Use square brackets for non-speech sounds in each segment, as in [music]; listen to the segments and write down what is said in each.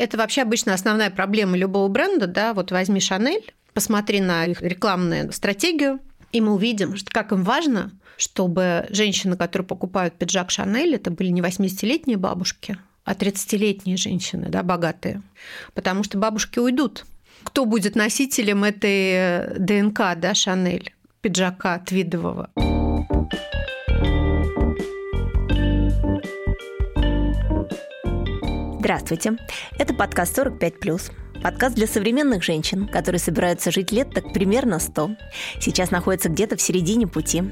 Это вообще обычно основная проблема любого бренда, да, вот возьми Шанель, посмотри на их рекламную стратегию, и мы увидим, что как им важно, чтобы женщины, которые покупают пиджак Шанель, это были не 80-летние бабушки, а 30-летние женщины, да, богатые. Потому что бабушки уйдут. Кто будет носителем этой э, ДНК, да, Шанель, пиджака твидового? Здравствуйте. Это подкаст «45+.» Подкаст для современных женщин, которые собираются жить лет так примерно 100. Сейчас находятся где-то в середине пути.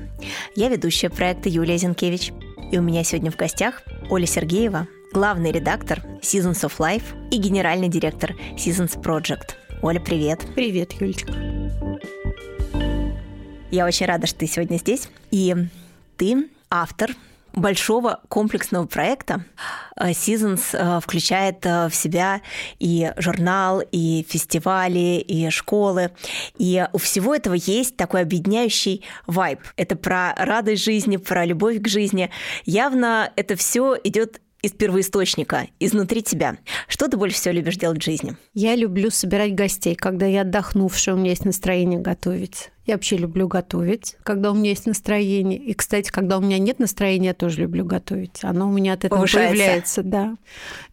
Я ведущая проекта Юлия Зинкевич. И у меня сегодня в гостях Оля Сергеева, главный редактор Seasons of Life и генеральный директор Seasons Project. Оля, привет. Привет, Юлечка. Я очень рада, что ты сегодня здесь. И ты автор большого комплексного проекта. Э, Seasons э, включает э, в себя и журнал, и фестивали, и школы. И у всего этого есть такой объединяющий вайб. Это про радость жизни, про любовь к жизни. Явно это все идет из первоисточника, изнутри тебя. Что ты больше всего любишь делать в жизни? Я люблю собирать гостей, когда я отдохнувшая, у меня есть настроение готовить. Я вообще люблю готовить, когда у меня есть настроение. И, кстати, когда у меня нет настроения, я тоже люблю готовить. Оно у меня от этого Повышается. появляется, да.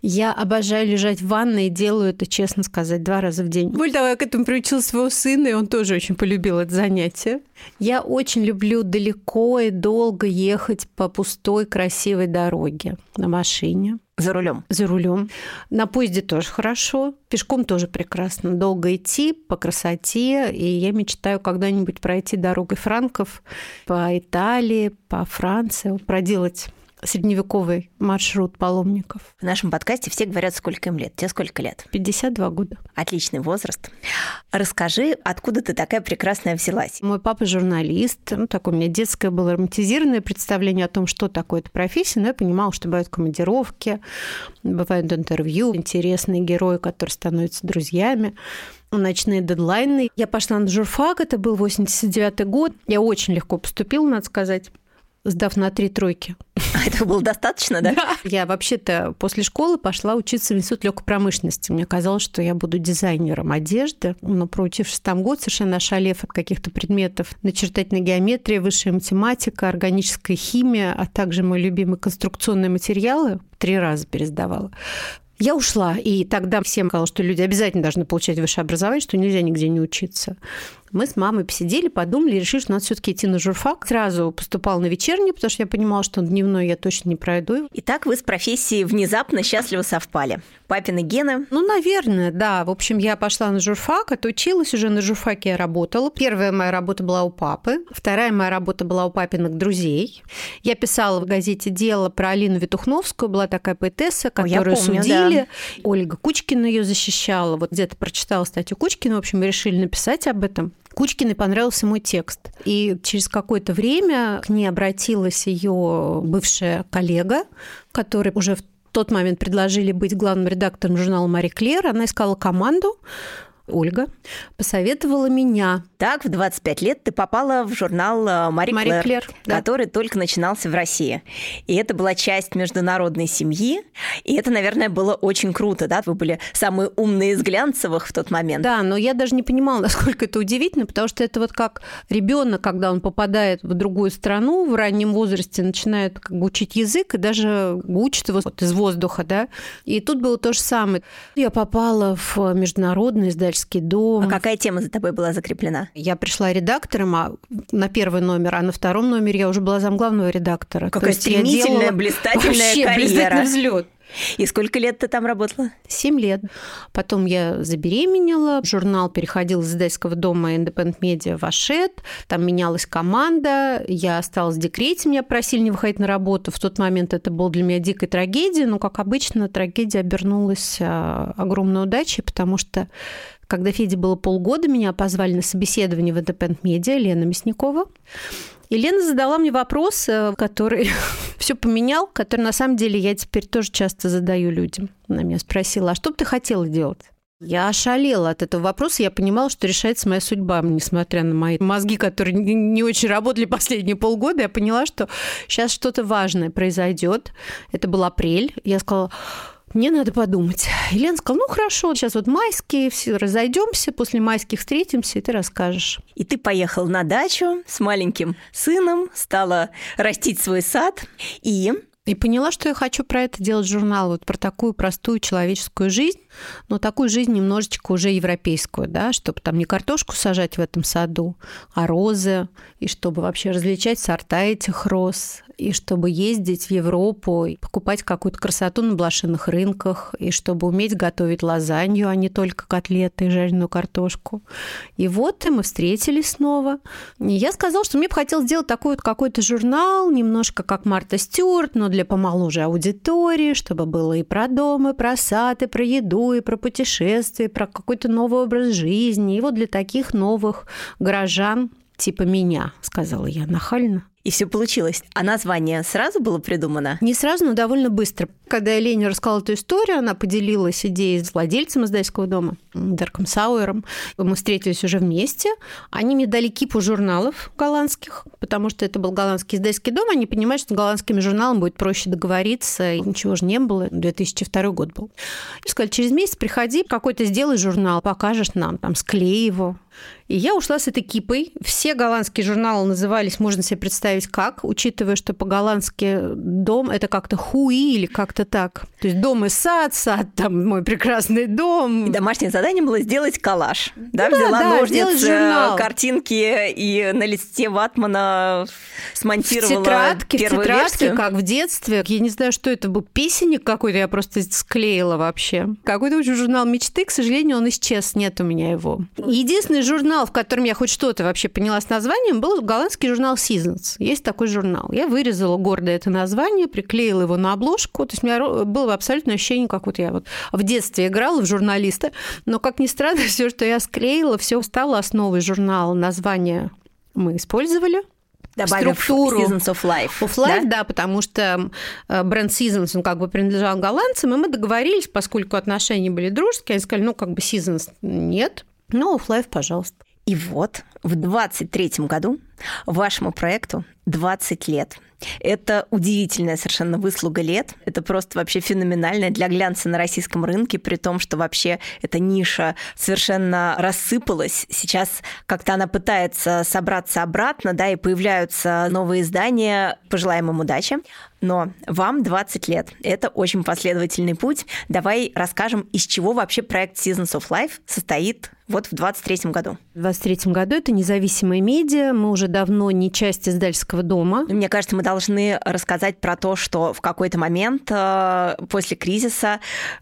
Я обожаю лежать в ванной и делаю это, честно сказать, два раза в день. Более того, я к этому приучила своего сына, и он тоже очень полюбил это занятие. Я очень люблю далеко и долго ехать по пустой красивой дороге на машине. За рулем. За рулем. На поезде тоже хорошо. Пешком тоже прекрасно. Долго идти по красоте. И я мечтаю когда-нибудь пройти дорогой франков по Италии, по Франции, проделать средневековый маршрут паломников. В нашем подкасте все говорят, сколько им лет. Тебе сколько лет? 52 года. Отличный возраст. Расскажи, откуда ты такая прекрасная взялась? Мой папа журналист. Ну, такое у меня детское было романтизированное представление о том, что такое эта профессия. Но я понимала, что бывают командировки, бывают интервью, интересные герои, которые становятся друзьями ночные дедлайны. Я пошла на журфак, это был 89 год. Я очень легко поступила, надо сказать сдав на три тройки. [laughs] А этого было достаточно, да? Да. Я вообще-то после школы пошла учиться в институт легкой промышленности. Мне казалось, что я буду дизайнером одежды, но проучившись там год, совершенно ошалев от каких-то предметов, начертательная геометрия, высшая математика, органическая химия, а также мои любимые конструкционные материалы, три раза пересдавала. Я ушла, и тогда всем сказала, что люди обязательно должны получать высшее образование, что нельзя нигде не учиться. Мы с мамой посидели, подумали, решили, что надо все таки идти на журфак. Сразу поступал на вечерний, потому что я понимала, что дневной я точно не пройду. Итак, вы с профессией внезапно счастливо совпали. Папины гены? Ну, наверное, да. В общем, я пошла на журфак, отучилась уже на журфаке, я работала. Первая моя работа была у папы, вторая моя работа была у папиных друзей. Я писала в газете «Дело» про Алину Витухновскую, была такая поэтесса, которую О, помню, судили. Да. Ольга Кучкина ее защищала. Вот где-то прочитала статью Кучкина, в общем, мы решили написать об этом. Кучкиной понравился мой текст. И через какое-то время к ней обратилась ее бывшая коллега, которая уже в тот момент предложили быть главным редактором журнала «Мари Клер». Она искала команду, Ольга, посоветовала меня. Так, в 25 лет ты попала в журнал э, «Мари, Мари Клэр», Клэр, да. который только начинался в России. И это была часть международной семьи, и это, наверное, было очень круто, да? Вы были самые умные из глянцевых в тот момент. Да, но я даже не понимала, [laughs] насколько это удивительно, потому что это вот как ребенок, когда он попадает в другую страну в раннем возрасте, начинает как бы учить язык и даже учит его вот из воздуха, да. И тут было то же самое. Я попала в международный издательский дом. А какая тема за тобой была закреплена? Я пришла редактором а на первый номер, а на втором номере я уже была замглавного редактора. Какая То стремительная, делала блистательная вообще карьера. блистательный взлет. И сколько лет ты там работала? Семь лет. Потом я забеременела. Журнал переходил из издательского дома Independent Media в Ашет. Там менялась команда. Я осталась в декрете. Меня просили не выходить на работу. В тот момент это было для меня дикой трагедией. Но, как обычно, трагедия обернулась а, огромной удачей, потому что когда Феде было полгода, меня позвали на собеседование в Independent Media Лена Мясникова. И Лена задала мне вопрос, э, который [laughs] все поменял, который на самом деле я теперь тоже часто задаю людям. Она меня спросила, а что бы ты хотела делать? Я ошалела от этого вопроса. Я понимала, что решается моя судьба, несмотря на мои мозги, которые не очень работали последние полгода. Я поняла, что сейчас что-то важное произойдет. Это был апрель. Я сказала, мне надо подумать. И Лена сказала, ну хорошо, сейчас вот майские, все разойдемся, после майских встретимся, и ты расскажешь. И ты поехал на дачу с маленьким сыном, стала растить свой сад, и и поняла, что я хочу про это делать журнал, вот про такую простую человеческую жизнь, но такую жизнь немножечко уже европейскую, да, чтобы там не картошку сажать в этом саду, а розы, и чтобы вообще различать сорта этих роз, и чтобы ездить в Европу, покупать какую-то красоту на блошиных рынках, и чтобы уметь готовить лазанью, а не только котлеты и жареную картошку. И вот и мы встретились снова. И я сказала, что мне бы хотелось сделать такой вот какой-то журнал, немножко как Марта Стюарт, но для помоложе аудитории, чтобы было и про дом, и про сад, и про еду, и про путешествия, про какой-то новый образ жизни. И вот для таких новых горожан, типа меня, сказала я нахально и все получилось. А название сразу было придумано? Не сразу, но довольно быстро. Когда я Лене рассказала эту историю, она поделилась идеей с владельцем издательского дома, Дерком Сауэром. Мы встретились уже вместе. Они мне дали кипу журналов голландских, потому что это был голландский издательский дом. Они понимают, что с голландскими журналами будет проще договориться. И ничего же не было. 2002 год был. И сказали, через месяц приходи, какой-то сделай журнал, покажешь нам, там, склей его. И я ушла с этой кипой. Все голландские журналы назывались, можно себе представить, как, учитывая, что по-голландски дом – это как-то хуи или как-то так. То есть дом и сад, сад там мой прекрасный дом. И домашнее задание было сделать коллаж. Да, да взяла да, ножницы, картинки и на листе ватмана смонтировала в тетрадке, первую в тетрадке, версию. как в детстве. Я не знаю, что это был, песенник какой-то, я просто склеила вообще. Какой-то очень журнал мечты, к сожалению, он исчез, нет у меня его. Единственный журнал, в котором я хоть что-то вообще поняла с названием, был голландский журнал Seasons. Есть такой журнал. Я вырезала гордо это название, приклеила его на обложку. То есть у меня было абсолютно ощущение, как вот я вот в детстве играла в журналиста. Но, как ни странно, [laughs] все, что я склеила, все стало основой журнала. Название мы использовали, Добавив структуру Seasons of Life. Of Life, да? да, потому что э, бренд Seasons, он как бы принадлежал голландцам, и мы договорились, поскольку отношения были дружеские, они сказали, ну, как бы Seasons нет, ну, Of Life, пожалуйста. И вот в 23 году вашему проекту 20 лет. Это удивительная совершенно выслуга лет. Это просто вообще феноменальная для глянца на российском рынке, при том, что вообще эта ниша совершенно рассыпалась. Сейчас как-то она пытается собраться обратно, да, и появляются новые издания. Пожелаем им удачи. Но вам 20 лет. Это очень последовательный путь. Давай расскажем, из чего вообще проект Seasons of Life состоит вот в 23 году. В 23 году это независимые медиа. Мы уже давно не часть издательского дома. Мне кажется, мы должны рассказать про то, что в какой-то момент э, после кризиса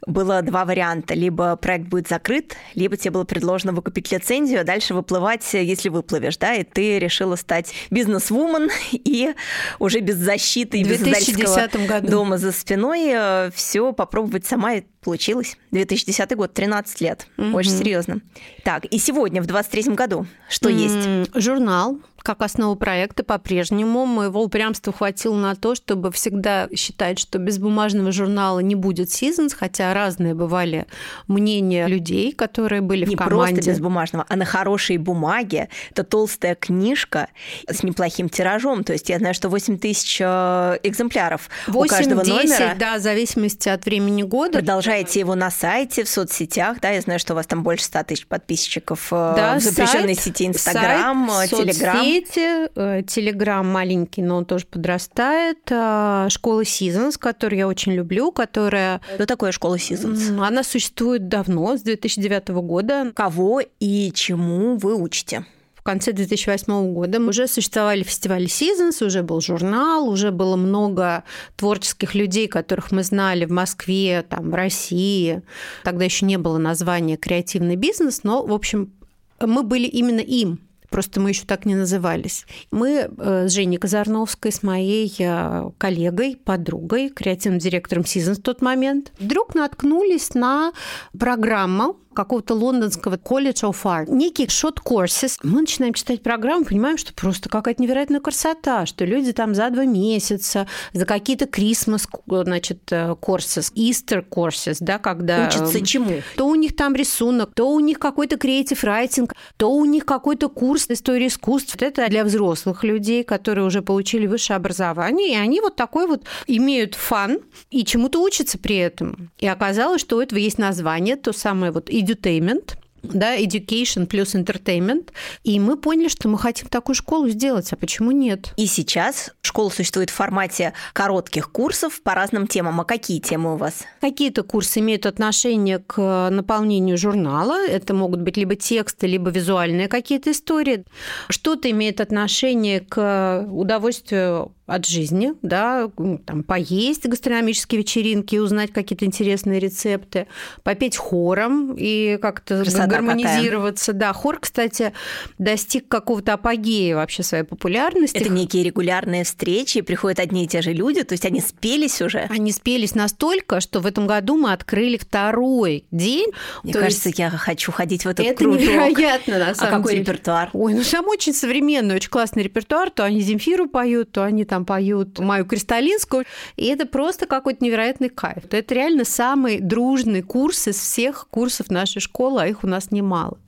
было два варианта. Либо проект будет закрыт, либо тебе было предложено выкупить лицензию, а дальше выплывать, если выплывешь, да, и ты решила стать бизнес-вумен [laughs] и уже без защиты и без издательского году. дома за спиной э, все попробовать сама Получилось. 2010 год, 13 лет. Угу. Очень серьезно. Так, и сегодня, в 23 году, что м-м, есть? Журнал как основу проекта по-прежнему. Моего упрямства хватило на то, чтобы всегда считать, что без бумажного журнала не будет Seasons, хотя разные бывали мнения людей, которые были не в команде. Не просто без бумажного, а на хорошей бумаге. Это толстая книжка с неплохим тиражом. То есть я знаю, что 8 тысяч э, экземпляров 8, у каждого 10, номера. да, в зависимости от времени года. Продолжаете его на сайте, в соцсетях, да, я знаю, что у вас там больше 100 тысяч подписчиков э, да, в запрещенной сайт, сети Инстаграм, Телеграм дети, Телеграм маленький, но он тоже подрастает, а, школа Seasons, которую я очень люблю, которая... Что такое школа Seasons? Она существует давно, с 2009 года. Кого и чему вы учите? в конце 2008 года уже существовали фестивали Seasons, уже был журнал, уже было много творческих людей, которых мы знали в Москве, там, в России. Тогда еще не было названия «Креативный бизнес», но, в общем, мы были именно им просто мы еще так не назывались. Мы э, с Женей Казарновской, с моей э, коллегой, подругой, креативным директором Season в тот момент, вдруг наткнулись на программу какого-то лондонского колледж of art, некие short courses. Мы начинаем читать программу, понимаем, что просто какая-то невероятная красота, что люди там за два месяца, за какие-то Christmas, значит, courses, Easter courses, да, когда... Учатся чему? То у них там рисунок, то у них какой-то creative writing, то у них какой-то курс истории искусств. Это для взрослых людей, которые уже получили высшее образование, и они вот такой вот имеют фан и чему-то учатся при этом. И оказалось, что у этого есть название, то самое вот edutainment, да, education плюс entertainment. И мы поняли, что мы хотим такую школу сделать, а почему нет? И сейчас школа существует в формате коротких курсов по разным темам. А какие темы у вас? Какие-то курсы имеют отношение к наполнению журнала. Это могут быть либо тексты, либо визуальные какие-то истории. Что-то имеет отношение к удовольствию от жизни, да, там, поесть гастрономические вечеринки, узнать какие-то интересные рецепты, попеть хором и как-то гармонизироваться. Какая. Да, хор, кстати, достиг какого-то апогея вообще своей популярности. Это некие регулярные встречи, приходят одни и те же люди, то есть они спелись уже? Они спелись настолько, что в этом году мы открыли второй день. Мне то кажется, есть... я хочу ходить в этот Это кружок. невероятно, на самом а какой деле. репертуар? Ой, ну там очень современный, очень классный репертуар. То они Земфиру поют, то они там поют Маю Кристалинскую. И это просто какой-то невероятный кайф. Это реально самый дружный курс из всех курсов нашей школы, а их у нас немало.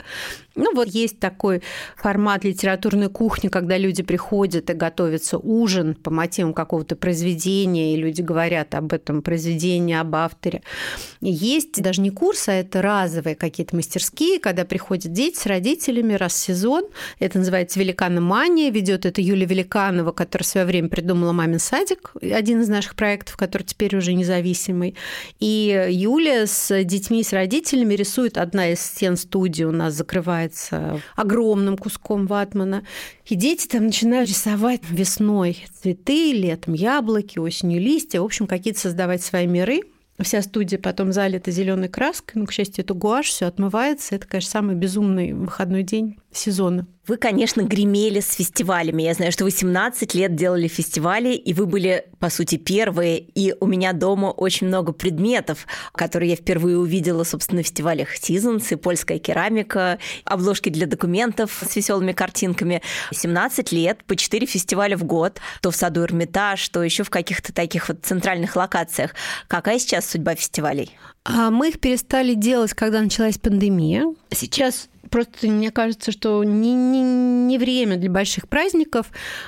Ну вот есть такой формат литературной кухни, когда люди приходят и готовятся ужин по мотивам какого-то произведения, и люди говорят об этом произведении, об авторе. Есть даже не курсы, а это разовые какие-то мастерские, когда приходят дети с родителями раз в сезон. Это называется «Великаномания». Ведет это Юлия Великанова, которая в свое время придумала «Мамин садик», один из наших проектов, который теперь уже независимый. И Юля с детьми, с родителями рисует одна из стен студии у нас закрывает является огромным куском ватмана. И дети там начинают рисовать весной цветы, летом яблоки, осенью листья, в общем, какие-то создавать свои миры. Вся студия потом залита зеленой краской. Ну, к счастью, это гуашь, все отмывается. Это, конечно, самый безумный выходной день сезона. Вы, конечно, гремели с фестивалями. Я знаю, что вы 17 лет делали фестивали, и вы были, по сути, первые. И у меня дома очень много предметов, которые я впервые увидела, собственно, на фестивалях Seasons и польская керамика, обложки для документов с веселыми картинками. 17 лет, по 4 фестиваля в год, то в саду Эрмитаж, то еще в каких-то таких вот центральных локациях. Какая сейчас судьба фестивалей? А мы их перестали делать, когда началась пандемия. Сейчас просто мне кажется, что не, не, не время для больших праздников.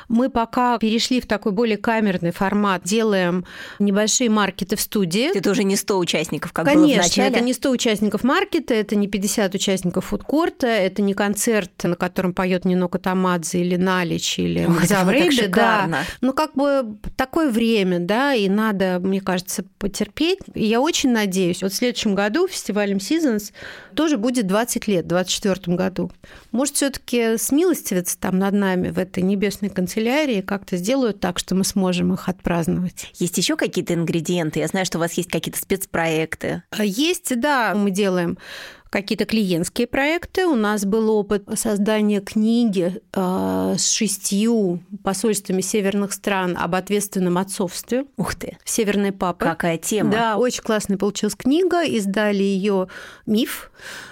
Мы пока перешли в такой более камерный формат, делаем небольшие маркеты в студии. Это уже не 100 участников, как Конечно, было это не 100 участников маркета, это не 50 участников фудкорта, это не концерт, на котором поет Нино Катамадзе или Налич или Мазаврейбе. Да. Ну, как бы такое время, да, и надо, мне кажется, потерпеть. И я очень надеюсь, вот в следующем году фестивалем Seasons тоже будет 20 лет, 24 2024 году. Может, все-таки смилостивятся там над нами в этой небесной канцелярии, как-то сделают так, что мы сможем их отпраздновать. Есть еще какие-то ингредиенты? Я знаю, что у вас есть какие-то спецпроекты. Есть, да. Мы делаем какие-то клиентские проекты. У нас был опыт создания книги э, с шестью посольствами северных стран об ответственном отцовстве. Ух ты! Северные папы. Какая тема! Да, очень классная получилась книга. Издали ее «Миф».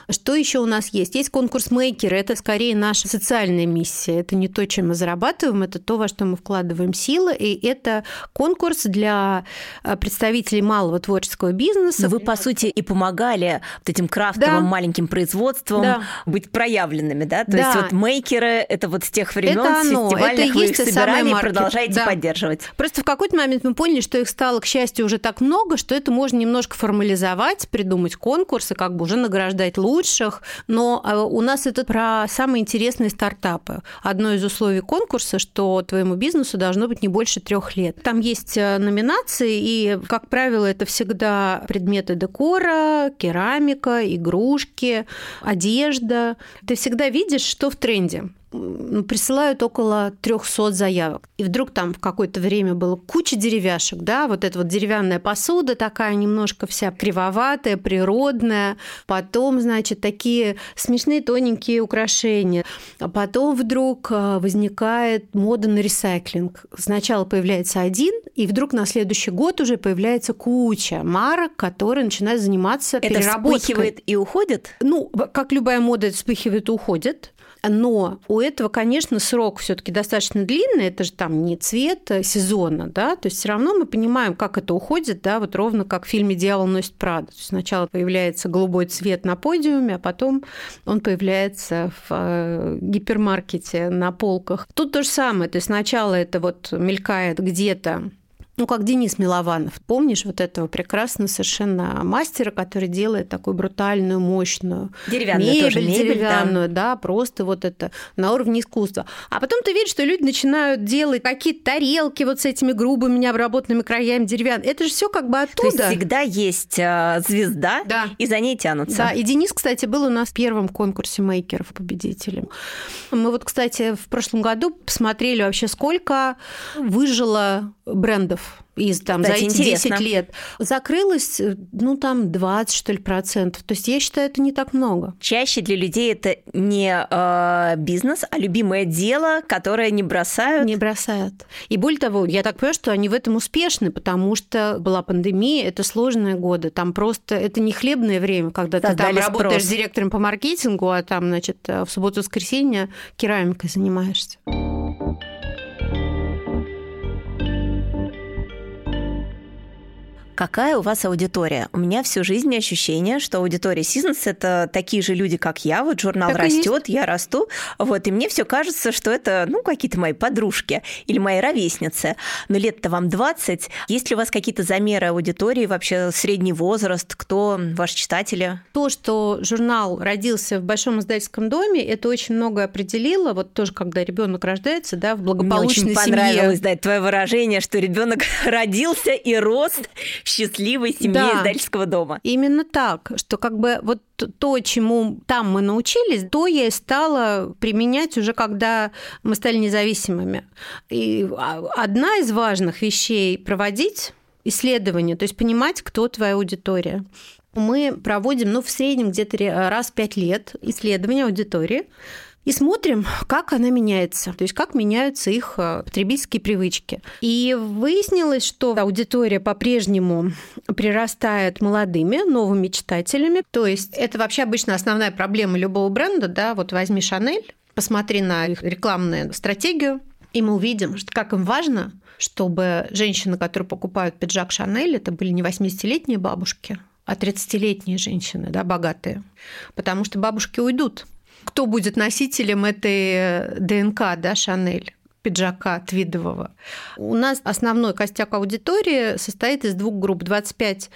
Что еще у нас есть? Есть конкурс мейкеры. Это скорее наша социальная миссия. Это не то, чем мы зарабатываем, это то, во что мы вкладываем силы. И это конкурс для э, представителей малого творческого бизнеса. Вы, по сути, и помогали вот этим крафтовым да маленьким производством да. быть проявленными, да? То да. есть вот мейкеры это вот с тех времен с фестивальных это вы их собирали и продолжаете да. поддерживать. Просто в какой-то момент мы поняли, что их стало, к счастью, уже так много, что это можно немножко формализовать, придумать конкурсы, как бы уже награждать лучших. Но а, у нас это про самые интересные стартапы. Одно из условий конкурса, что твоему бизнесу должно быть не больше трех лет. Там есть э, номинации, и, как правило, это всегда предметы декора, керамика, игрушки, одежда. Ты всегда видишь, что в тренде. Присылают около 300 заявок. И вдруг там в какое-то время было куча деревяшек, да, вот эта вот деревянная посуда такая немножко вся кривоватая, природная. Потом, значит, такие смешные тоненькие украшения. А потом вдруг э, возникает мода на ресайклинг. Сначала появляется один, и вдруг на следующий год уже появляется куча марок, которые начинают заниматься это переработкой. вспыхивает и уходит? Ну, как любая мода, это вспыхивает и уходит. Но у этого, конечно, срок все-таки достаточно длинный, это же там не цвет а сезона, да, то есть все равно мы понимаем, как это уходит, да, вот ровно как в фильме «Дьявол носит Прада». Сначала появляется голубой цвет на подиуме, а потом он появляется в э, гипермаркете на полках. Тут то же самое, то есть сначала это вот мелькает где-то ну, как Денис Милованов. Помнишь вот этого прекрасного совершенно мастера, который делает такую брутальную, мощную деревянную мебель, тоже мебель, деревянную, да. да, просто вот это на уровне искусства. А потом ты видишь, что люди начинают делать какие-то тарелки вот с этими грубыми необработанными краями деревянными. Это же все как бы оттуда. То есть всегда есть э, звезда, да. и за ней тянутся. Да, и Денис, кстати, был у нас в первом конкурсе мейкеров победителем. Мы вот, кстати, в прошлом году посмотрели вообще, сколько выжило брендов из там Кстати, за эти интересно. 10 лет закрылось, ну там 20 что ли процентов. То есть я считаю, это не так много. Чаще для людей это не э, бизнес, а любимое дело, которое не бросают. Не бросают. И более того, я так понимаю, что они в этом успешны, потому что была пандемия, это сложные годы, там просто это не хлебное время, когда Создали ты там спрос. работаешь директором по маркетингу, а там, значит, в субботу-воскресенье керамикой занимаешься. Какая у вас аудитория? У меня всю жизнь ощущение, что аудитория Seasons – это такие же люди, как я. Вот журнал так растет, я расту. Вот, и мне все кажется, что это, ну, какие-то мои подружки или мои ровесницы. Но лет-то вам 20. Есть ли у вас какие-то замеры аудитории, вообще средний возраст? Кто ваши читатели? То, что журнал родился в большом издательском доме, это очень много определило. Вот тоже, когда ребенок рождается, да, в благополучной Мне очень семье. понравилось, да, твое выражение, что ребенок [laughs] родился и рос счастливой семье да, издательского дома. Именно так, что как бы вот то, чему там мы научились, то я и стала применять уже, когда мы стали независимыми. И одна из важных вещей проводить исследования, то есть понимать, кто твоя аудитория. Мы проводим, ну, в среднем где-то раз в пять лет исследования аудитории, и смотрим, как она меняется, то есть как меняются их э, потребительские привычки. И выяснилось, что аудитория по-прежнему прирастает молодыми, новыми читателями. То есть это вообще обычно основная проблема любого бренда, да, вот возьми Шанель, посмотри на их рекламную стратегию, и мы увидим, что как им важно, чтобы женщины, которые покупают пиджак Шанель, это были не 80-летние бабушки, а 30-летние женщины, да, богатые. Потому что бабушки уйдут кто будет носителем этой э, ДНК, да, Шанель? Пиджака твидового. У нас основной костяк аудитории состоит из двух групп 25-35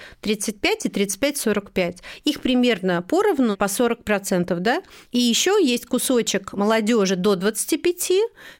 и 35-45. Их примерно поровну, по 40%, да? И еще есть кусочек молодежи до 25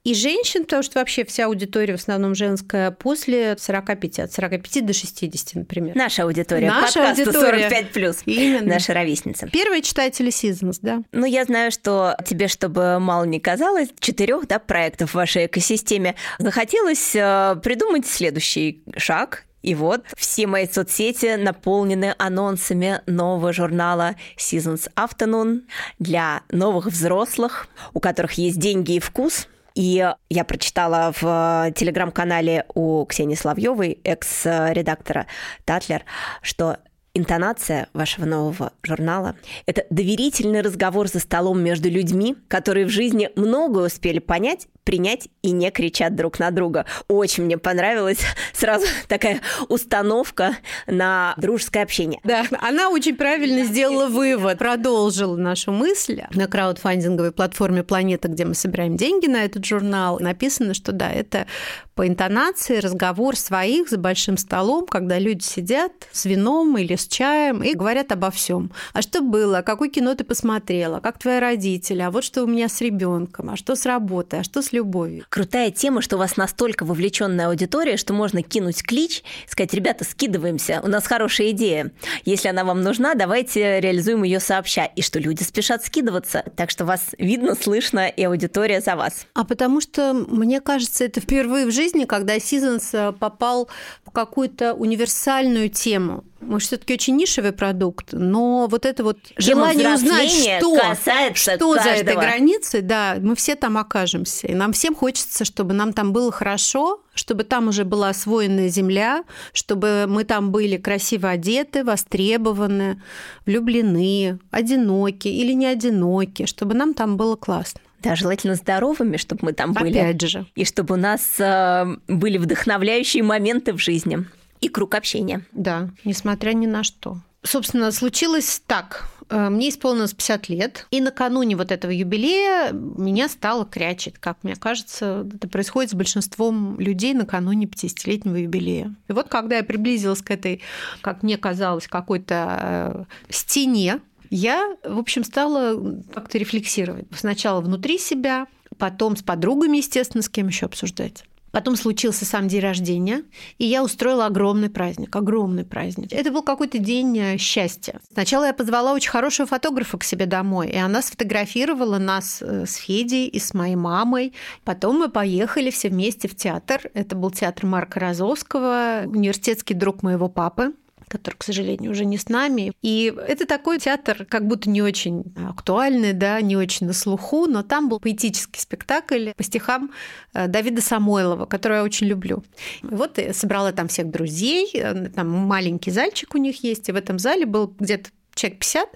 и женщин, потому что вообще вся аудитория в основном женская, после 45, от 45 до 60, например. Наша аудитория. Наша аудитория. 45 плюс. Именно. Наша ровесница. Первые читатели Seasons, да. Ну, я знаю, что тебе, чтобы мало не казалось, четырех да, проектов в вашей экосистеме, захотелось э, придумать следующий шаг и вот все мои соцсети наполнены анонсами нового журнала Seasons Afternoon для новых взрослых, у которых есть деньги и вкус. И я прочитала в телеграм-канале у Ксении Славьевой, экс-редактора Татлер, что Интонация вашего нового журнала – это доверительный разговор за столом между людьми, которые в жизни многое успели понять принять и не кричат друг на друга. Очень мне понравилась [laughs] сразу такая установка на дружеское общение. Да, она очень правильно сделала вывод, продолжила нашу мысль. На краудфандинговой платформе «Планета», где мы собираем деньги на этот журнал, написано, что да, это по интонации разговор своих за большим столом, когда люди сидят с вином или с чаем и говорят обо всем. А что было? Какое кино ты посмотрела? Как твои родители? А вот что у меня с ребенком? А что с работой? А что с любовью? Крутая тема, что у вас настолько вовлеченная аудитория, что можно кинуть клич, сказать, ребята, скидываемся, у нас хорошая идея. Если она вам нужна, давайте реализуем ее сообща. И что люди спешат скидываться. Так что вас видно, слышно, и аудитория за вас. А потому что, мне кажется, это впервые в жизни, когда Seasons э, попал в какую-то универсальную тему. Мы все-таки очень нишевый продукт, но вот это вот желание узнать, что, что за этой границей, да, мы все там окажемся. И нам всем хочется, чтобы нам там было хорошо, чтобы там уже была освоенная земля, чтобы мы там были красиво одеты, востребованы, влюблены, одиноки или не одиноки, чтобы нам там было классно. Да, желательно здоровыми, чтобы мы там были. Опять же. И чтобы у нас э, были вдохновляющие моменты в жизни и круг общения. Да, несмотря ни на что. Собственно, случилось так. Э, мне исполнилось 50 лет, и накануне вот этого юбилея меня стало крячить. Как мне кажется, это происходит с большинством людей накануне 50-летнего юбилея. И вот когда я приблизилась к этой, как мне казалось, какой-то э, стене, я, в общем, стала как-то рефлексировать. Сначала внутри себя, потом с подругами, естественно, с кем еще обсуждать. Потом случился сам день рождения, и я устроила огромный праздник, огромный праздник. Это был какой-то день э, счастья. Сначала я позвала очень хорошего фотографа к себе домой, и она сфотографировала нас э, с Федей и с моей мамой. Потом мы поехали все вместе в театр. Это был театр Марка Розовского, университетский друг моего папы который, к сожалению, уже не с нами. И это такой театр, как будто не очень актуальный, да, не очень на слуху, но там был поэтический спектакль по стихам э, Давида Самойлова, который я очень люблю. И вот я собрала там всех друзей, э, там маленький зальчик у них есть, и в этом зале был где-то человек 50,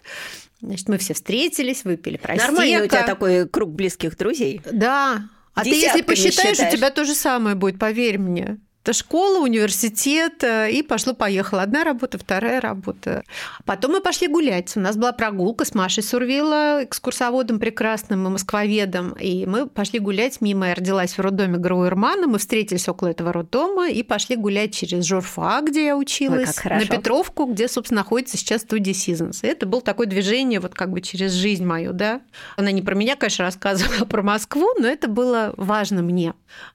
Значит, мы все встретились, выпили просека. Нормально у тебя такой круг близких друзей. Да. А ты если посчитаешь, у тебя то же самое будет, поверь мне. Это школа, университет, э, и пошло-поехало. Одна работа, вторая работа. Потом мы пошли гулять. У нас была прогулка с Машей Сурвила, экскурсоводом прекрасным и москвоведом. И мы пошли гулять мимо. Я родилась в роддоме Грауэрмана. Мы встретились около этого роддома и пошли гулять через Журфа, где я училась, Ой, на Петровку, где, собственно, находится сейчас студия Seasons. И это было такое движение вот как бы через жизнь мою, да. Она не про меня, конечно, рассказывала, а про Москву, но это было важно мне.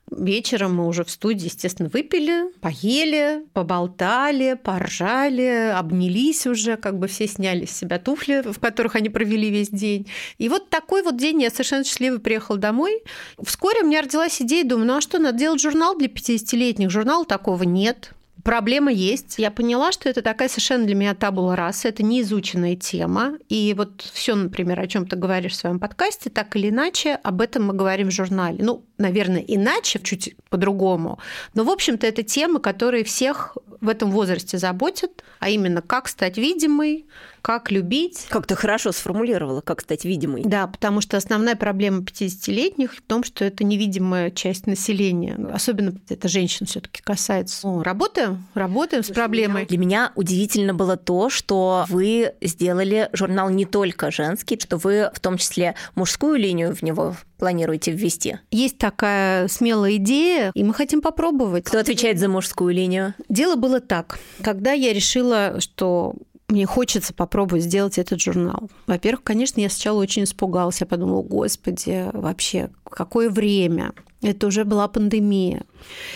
Вечером мы уже в студии, естественно, выпили, поели, поболтали, поржали, обнялись уже, как бы все сняли с себя туфли, в которых они провели весь день. И вот такой вот день я совершенно счастливый приехала домой. Вскоре у меня родилась идея, думаю, ну а что, надо делать журнал для 50-летних? Журнала такого нет. Проблема есть. Я поняла, что это такая совершенно для меня табула раса, это неизученная тема. И вот все, например, о чем ты говоришь в своем подкасте, так или иначе, об этом мы говорим в журнале. Ну, наверное, иначе, чуть по-другому. Но, в общем-то, это темы, которые всех в этом возрасте заботят, а именно как стать видимой, как любить. Как ты хорошо сформулировала, как стать видимой. Да, потому что основная проблема 50-летних в том, что это невидимая часть населения. Особенно это женщин все таки касается. Ну, работаем, работаем с проблемой. Для меня удивительно было то, что вы сделали журнал не только женский, что вы в том числе мужскую линию в него планируете ввести? Есть такая смелая идея, и мы хотим попробовать. Кто отвечает за мужскую линию? Дело было так. Когда я решила, что мне хочется попробовать сделать этот журнал. Во-первых, конечно, я сначала очень испугалась. Я подумала, господи, вообще, какое время? Это уже была пандемия.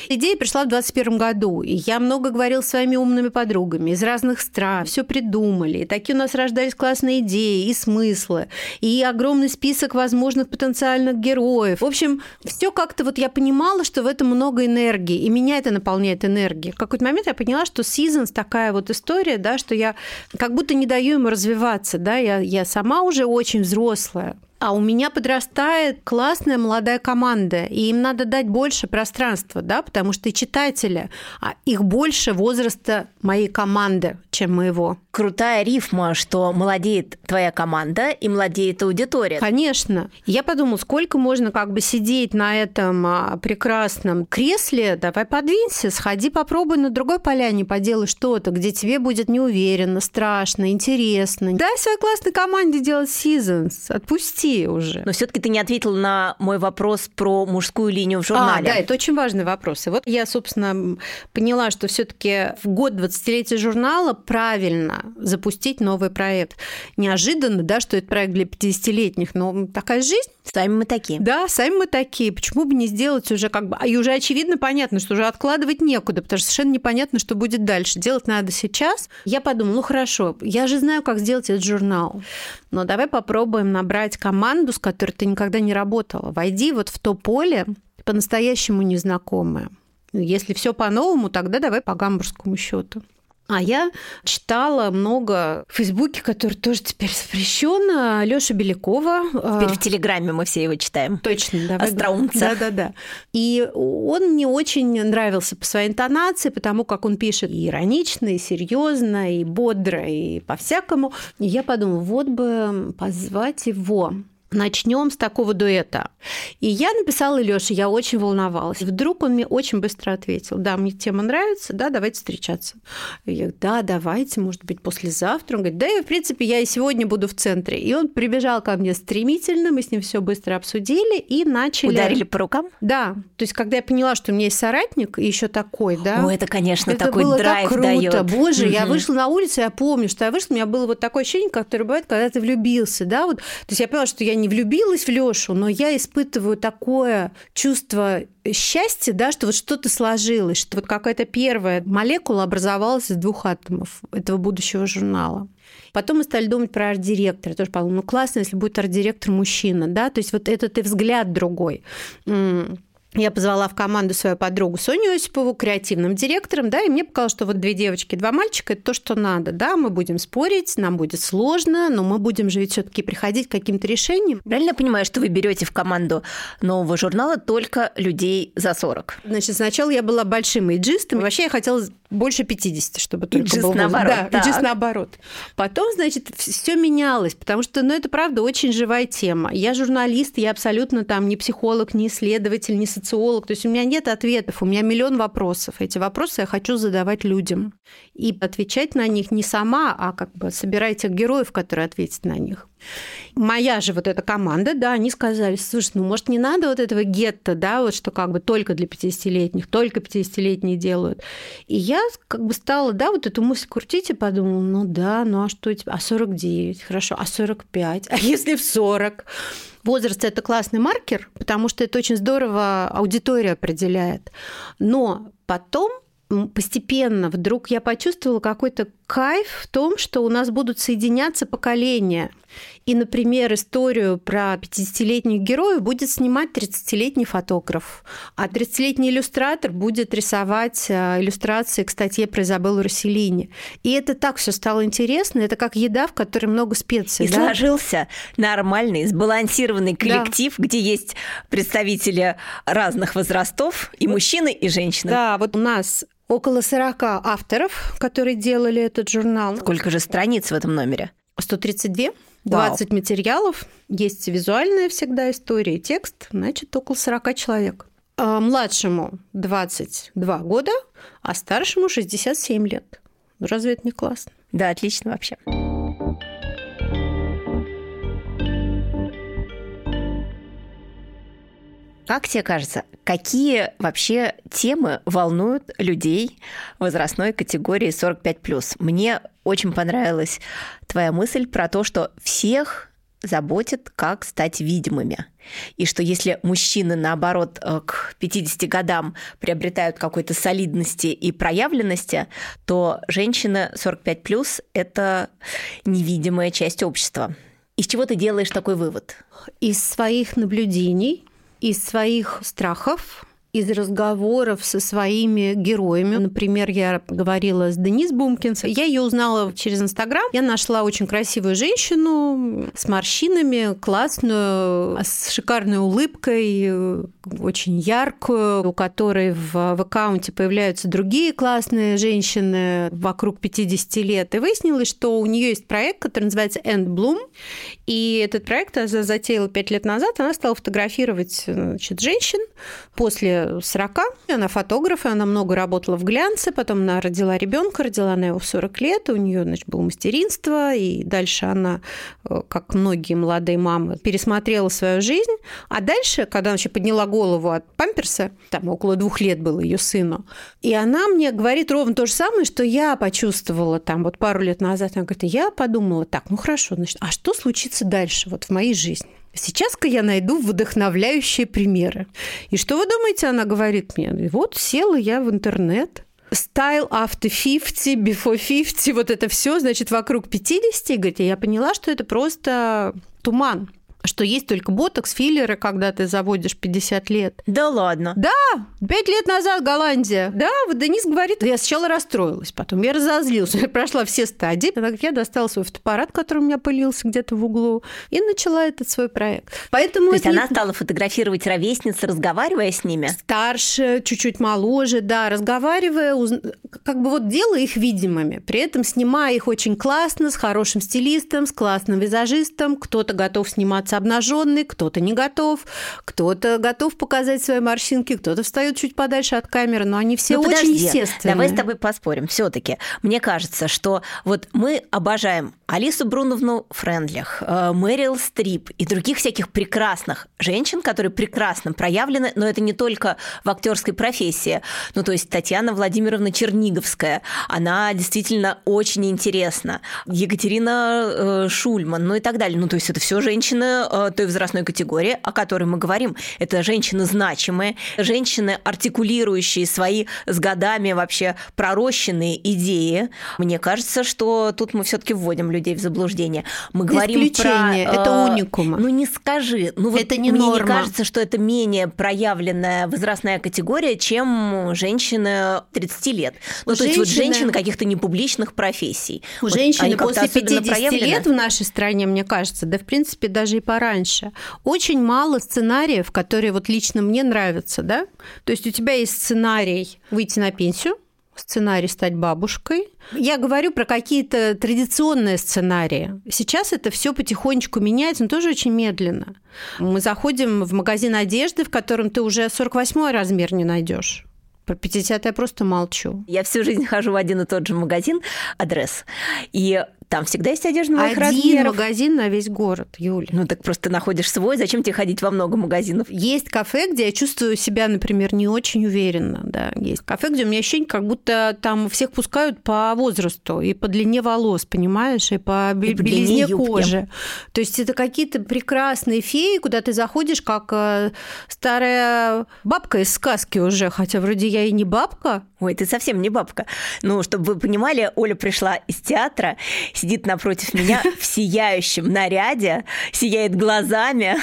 Идея пришла в 2021 году, и я много говорила с своими умными подругами из разных стран. Все придумали. И такие у нас рождались классные идеи и смыслы, и огромный список возможных потенциальных героев. В общем, все как-то вот я понимала, что в этом много энергии, и меня это наполняет энергией. В какой-то момент я поняла, что Seasons такая вот история, да, что я как будто не даю ему развиваться, да, я, я сама уже очень взрослая, а у меня подрастает классная молодая команда, и им надо дать больше пространства, да, потому что и читатели, а их больше возраста моей команды, чем моего. Крутая рифма, что молодеет твоя команда и молодеет аудитория. Конечно. Я подумала, сколько можно как бы сидеть на этом а, прекрасном кресле, давай подвинься, сходи попробуй на другой поляне, поделай что-то, где тебе будет неуверенно, страшно, интересно. Дай своей классной команде делать seasons, отпусти уже. Но все-таки ты не ответил на мой вопрос про мужскую линию в журнале. А, да, это очень важный вопрос. И вот я, собственно, поняла, что все таки в год 20-летия журнала правильно запустить новый проект. Неожиданно, да, что это проект для 50-летних, но такая жизнь. Сами мы такие. Да, сами мы такие. Почему бы не сделать уже как бы... И уже очевидно понятно, что уже откладывать некуда, потому что совершенно непонятно, что будет дальше. Делать надо сейчас. Я подумала, ну хорошо, я же знаю, как сделать этот журнал. Но давай попробуем набрать команду, с которой ты никогда не работала. Войди вот в то поле, по-настоящему незнакомое. Если все по-новому, тогда давай по гамбургскому счету. А я читала много в Фейсбуке, который тоже теперь запрещен, Лёша Белякова. Теперь в Телеграме мы все его читаем. Точно, давай. Остроумца. Да-да-да. И он мне очень нравился по своей интонации, потому как он пишет и иронично, и серьезно, и бодро, и по-всякому. И я подумала, вот бы позвать его Начнем с такого дуэта. И я написала Лёше, я очень волновалась. Вдруг он мне очень быстро ответил, да, мне тема нравится, да, давайте встречаться. Я говорю, да, давайте, может быть, послезавтра. Он говорит, да, и, в принципе, я и сегодня буду в центре. И он прибежал ко мне стремительно, мы с ним все быстро обсудили и начали... Ударили по рукам? Да. То есть, когда я поняла, что у меня есть соратник, еще такой, да. О, это, конечно, это такой было драйв так круто. Даёт. Боже, угу. я вышла на улицу, я помню, что я вышла, у меня было вот такое ощущение, которое бывает, когда ты влюбился, да, вот. То есть, я поняла, что я не влюбилась в Лёшу, но я испытываю такое чувство счастья, да, что вот что-то сложилось, что вот какая-то первая молекула образовалась из двух атомов этого будущего журнала. Потом мы стали думать про арт-директора. Тоже подумала, ну классно, если будет арт-директор мужчина, да, то есть вот этот и взгляд другой я позвала в команду свою подругу Соню Осипову, креативным директором, да, и мне показалось, что вот две девочки, два мальчика – это то, что надо, да, мы будем спорить, нам будет сложно, но мы будем же ведь все таки приходить к каким-то решениям. Правильно я понимаю, что вы берете в команду нового журнала только людей за 40? Значит, сначала я была большим иджистом, вообще я хотела больше 50, чтобы только иджист был наоборот. Да, иджист наоборот. Потом, значит, все менялось, потому что, ну, это правда очень живая тема. Я журналист, я абсолютно там не психолог, не исследователь, не социолог. То есть у меня нет ответов, у меня миллион вопросов. Эти вопросы я хочу задавать людям. И отвечать на них не сама, а как бы собирать тех героев, которые ответят на них. Моя же вот эта команда, да, они сказали, слушай, ну, может, не надо вот этого гетто, да, вот что как бы только для 50-летних, только 50-летние делают. И я как бы стала, да, вот эту мысль крутить и подумала, ну да, ну а что тебе, а 49, хорошо, а 45, а если в 40? Возраст – это классный маркер, потому что это очень здорово аудитория определяет. Но потом постепенно вдруг я почувствовала какой-то кайф в том, что у нас будут соединяться поколения. И, например, историю про 50-летних героев будет снимать 30-летний фотограф, а 30-летний иллюстратор будет рисовать э, иллюстрации к статье про Изабеллу Расселини. И это так все стало интересно, это как еда, в которой много специй. И да? сложился нормальный, сбалансированный коллектив, да. где есть представители разных возрастов, и мужчины, и женщины. Да, вот у нас около 40 авторов, которые делали этот журнал. Сколько же страниц в этом номере? 132. 20 Вау. материалов, есть визуальная всегда история, текст, значит, около 40 человек. А младшему 22 года, а старшему 67 лет. Разве это не классно? Да, отлично вообще. Как тебе кажется, какие вообще темы волнуют людей возрастной категории 45+. Мне очень понравилась твоя мысль про то, что всех заботит, как стать видимыми. И что если мужчины, наоборот, э, к 50 годам приобретают какой-то солидности и проявленности, то женщины 45+, это невидимая часть общества. Из чего ты делаешь такой вывод? Из своих наблюдений из своих страхов, из разговоров со своими героями. Например, я говорила с Денис Бумкинс. Я ее узнала через Инстаграм. Я нашла очень красивую женщину с морщинами, классную, с шикарной улыбкой, очень яркую, у которой в, в аккаунте появляются другие классные женщины вокруг 50 лет. И выяснилось, что у нее есть проект, который называется End Bloom. И этот проект она затеяла 5 лет назад. Она стала фотографировать значит, женщин после 40. Она фотограф, и она много работала в глянце, потом она родила ребенка, родила она его в 40 лет, у нее значит, было мастеринство, и дальше она, э, как многие молодые мамы, пересмотрела свою жизнь. А дальше, когда она вообще подняла голову от памперса, там около двух лет было ее сыну, и она мне говорит ровно то же самое, что я почувствовала там вот пару лет назад. Она говорит, я подумала, так, ну хорошо, значит, а что случится дальше вот в моей жизни? Сейчас-ка я найду вдохновляющие примеры. И что вы думаете, она говорит мне? Вот села я в интернет, style after 50, before 50, вот это все, значит, вокруг 50, и говорит, я поняла, что это просто туман что есть только ботокс, филлеры, когда ты заводишь 50 лет. Да ладно? Да, пять лет назад Голландия. Да, вот Денис говорит, я сначала расстроилась, потом я разозлилась, я прошла все стадии. Я достала свой фотоаппарат, который у меня пылился где-то в углу, и начала этот свой проект. Поэтому То есть она стала фотографировать ровесниц, разговаривая с ними? Старше, чуть-чуть моложе, да, разговаривая, как бы вот делая их видимыми, при этом снимая их очень классно, с хорошим стилистом, с классным визажистом, кто-то готов сниматься останется обнаженный, кто-то не готов, кто-то готов показать свои морщинки, кто-то встает чуть подальше от камеры, но они все ну, очень подожди, естественные. Давай с тобой поспорим. Все-таки мне кажется, что вот мы обожаем Алису Бруновну Френдлих, э, Мэрил Стрип и других всяких прекрасных женщин, которые прекрасно проявлены, но это не только в актерской профессии. Ну, то есть Татьяна Владимировна Черниговская, она действительно очень интересна. Екатерина э, Шульман, ну и так далее. Ну, то есть это все женщины Э, той возрастной категории, о которой мы говорим. Это женщины значимые, женщины, артикулирующие свои с годами вообще пророщенные идеи. Мне кажется, что тут мы все-таки вводим людей в заблуждение. Мы говорим про... это э, уникум. Ну не скажи. Ну, вот это не мне норма. не кажется, что это менее проявленная возрастная категория, чем женщины 30 лет. Ну, то есть вот женщины каких-то непубличных профессий. У вот женщины после 50 лет в нашей стране, мне кажется, да в принципе даже и по пораньше. Очень мало сценариев, которые вот лично мне нравятся, да? То есть у тебя есть сценарий выйти на пенсию, сценарий стать бабушкой. Я говорю про какие-то традиционные сценарии. Сейчас это все потихонечку меняется, но тоже очень медленно. Мы заходим в магазин одежды, в котором ты уже 48 размер не найдешь. Про 50 я просто молчу. Я всю жизнь хожу в один и тот же магазин, адрес. И там всегда есть одежда моих Один размеров. магазин на весь город, Юля. Ну так просто находишь свой, зачем тебе ходить во много магазинов? Есть кафе, где я чувствую себя, например, не очень уверенно, да. Есть кафе, где у меня ощущение, как будто там всех пускают по возрасту и по длине волос, понимаешь, и по и белизне кожи. То есть это какие-то прекрасные феи, куда ты заходишь, как э, старая бабка из сказки уже, хотя вроде я и не бабка. Ой, ты совсем не бабка. Ну, чтобы вы понимали, Оля пришла из театра, сидит напротив меня в сияющем наряде, сияет глазами.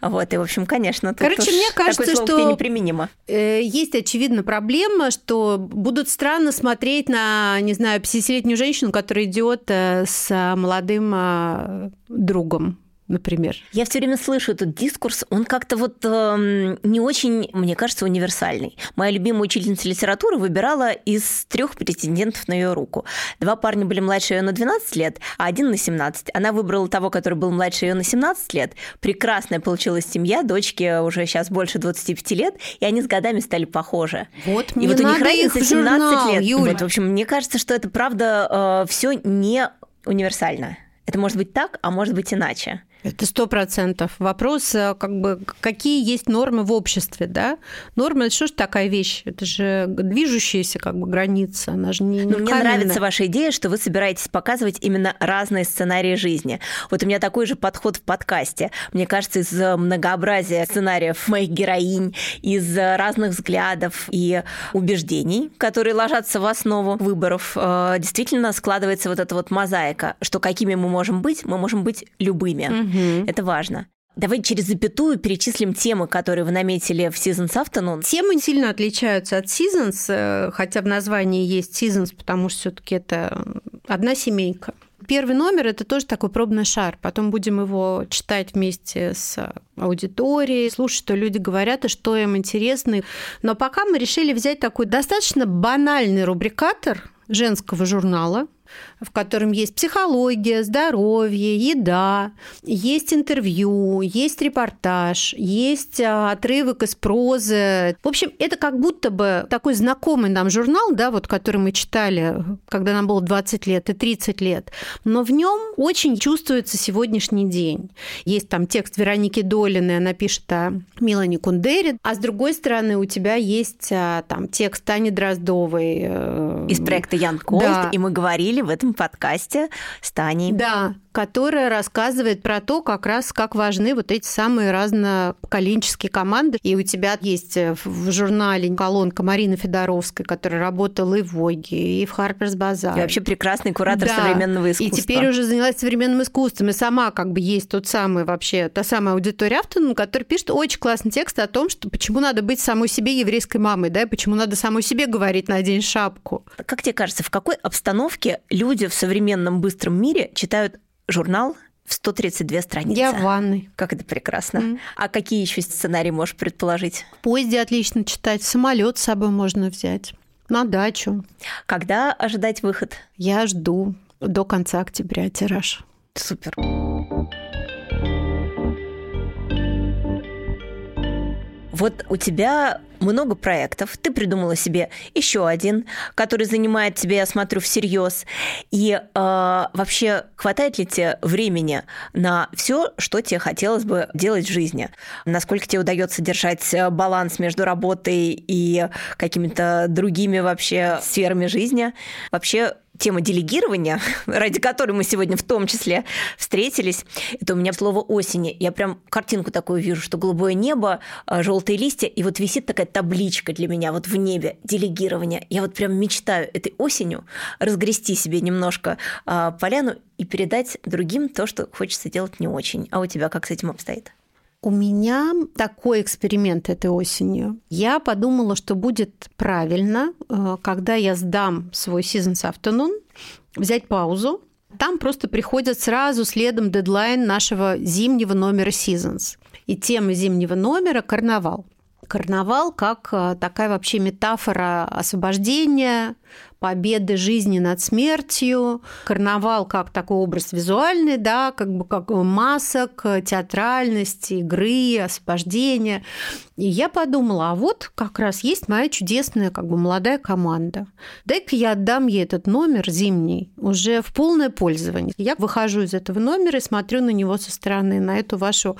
Вот, и, в общем, конечно, тут Короче, мне кажется, что неприменимо. Э, есть, очевидно, проблема, что будут странно смотреть на, не знаю, 50-летнюю женщину, которая идет э, с молодым э, другом например. Я все время слышу этот дискурс, он как-то вот э, не очень, мне кажется, универсальный. Моя любимая учительница литературы выбирала из трех претендентов на ее руку. Два парня были младше ее на 12 лет, а один на 17. Она выбрала того, который был младше ее на 17 лет. Прекрасная получилась семья, дочке уже сейчас больше 25 лет, и они с годами стали похожи. Вот, мне и вот у них разница 17 журнал, лет. Юль. Вот, в общем, мне кажется, что это правда э, все не универсально. Это может быть так, а может быть иначе. Это сто процентов. Вопрос, э, как бы, какие есть нормы в обществе, да? Нормы – это что ж такая вещь? Это же движущаяся как бы граница, она же не, не Но Мне нравится ваша идея, что вы собираетесь показывать именно разные сценарии жизни. Вот у меня такой же подход в подкасте. Мне кажется, из многообразия сценариев моих героинь, из разных взглядов и убеждений, которые ложатся в основу выборов, э, действительно складывается вот эта вот мозаика, что какими мы можем быть, мы можем быть любыми. Угу. Угу. Это важно. Давайте через запятую перечислим темы, которые вы наметили в Seasons Afternoon. Темы сильно отличаются от Seasons, э, хотя в названии есть Seasons, потому что все таки это одна семейка. Первый номер – это тоже такой пробный шар. Потом будем его читать вместе с аудиторией, слушать, что люди говорят и что им интересно. Но пока мы решили взять такой достаточно банальный рубрикатор женского журнала – в котором есть психология, здоровье, еда, есть интервью, есть репортаж, есть а, отрывок из прозы. В общем, это как будто бы такой знакомый нам журнал, да, вот который мы читали, когда нам было 20 лет и 30 лет, но в нем очень чувствуется сегодняшний день. Есть там текст Вероники Долиной, она пишет о Милане Кундере, а с другой стороны у тебя есть а, там текст Тани Дроздовой. Э, из проекта Ян Колд, да. и мы говорили в этом подкасте с Таней. Да, которая рассказывает про то, как раз как важны вот эти самые разнопоколенческие команды. И у тебя есть в журнале колонка Марины Федоровской, которая работала и в Воге, и в Харперс Базар. И вообще прекрасный куратор да. современного искусства. И теперь уже занялась современным искусством. И сама как бы есть тот самый вообще, та самая аудитория Автон, которая пишет очень классный текст о том, что почему надо быть самой себе еврейской мамой, да, и почему надо самой себе говорить «надень шапку». Как тебе кажется, в какой обстановке люди в современном быстром мире читают журнал в 132 страницы. Я в ванной. Как это прекрасно. Mm. А какие еще сценарии можешь предположить? В поезде отлично читать, самолет с собой можно взять, на дачу. Когда ожидать выход? Я жду до конца октября тираж. Супер. Вот у тебя много проектов, ты придумала себе еще один, который занимает тебя, я смотрю, всерьез. И э, вообще, хватает ли тебе времени на все, что тебе хотелось бы делать в жизни? Насколько тебе удается держать э, баланс между работой и какими-то другими вообще сферами жизни? Вообще, тема делегирования, [laughs] ради которой мы сегодня в том числе встретились, это у меня слово осени. Я прям картинку такую вижу, что голубое небо, а, желтые листья, и вот висит такая табличка для меня вот в небе делегирования. Я вот прям мечтаю этой осенью разгрести себе немножко а, поляну и передать другим то, что хочется делать не очень. А у тебя как с этим обстоит? У меня такой эксперимент этой осенью. Я подумала, что будет правильно, э, когда я сдам свой Seasons Afternoon, взять паузу. Там просто приходят сразу следом дедлайн нашего зимнего номера Seasons. И тема зимнего номера – карнавал. Карнавал как э, такая вообще метафора освобождения, победы жизни над смертью, карнавал как такой образ визуальный, да, как бы как масок, театральности, игры, освобождения. И я подумала, а вот как раз есть моя чудесная как бы молодая команда. Дай-ка я отдам ей этот номер зимний уже в полное пользование. Я выхожу из этого номера и смотрю на него со стороны, на эту вашу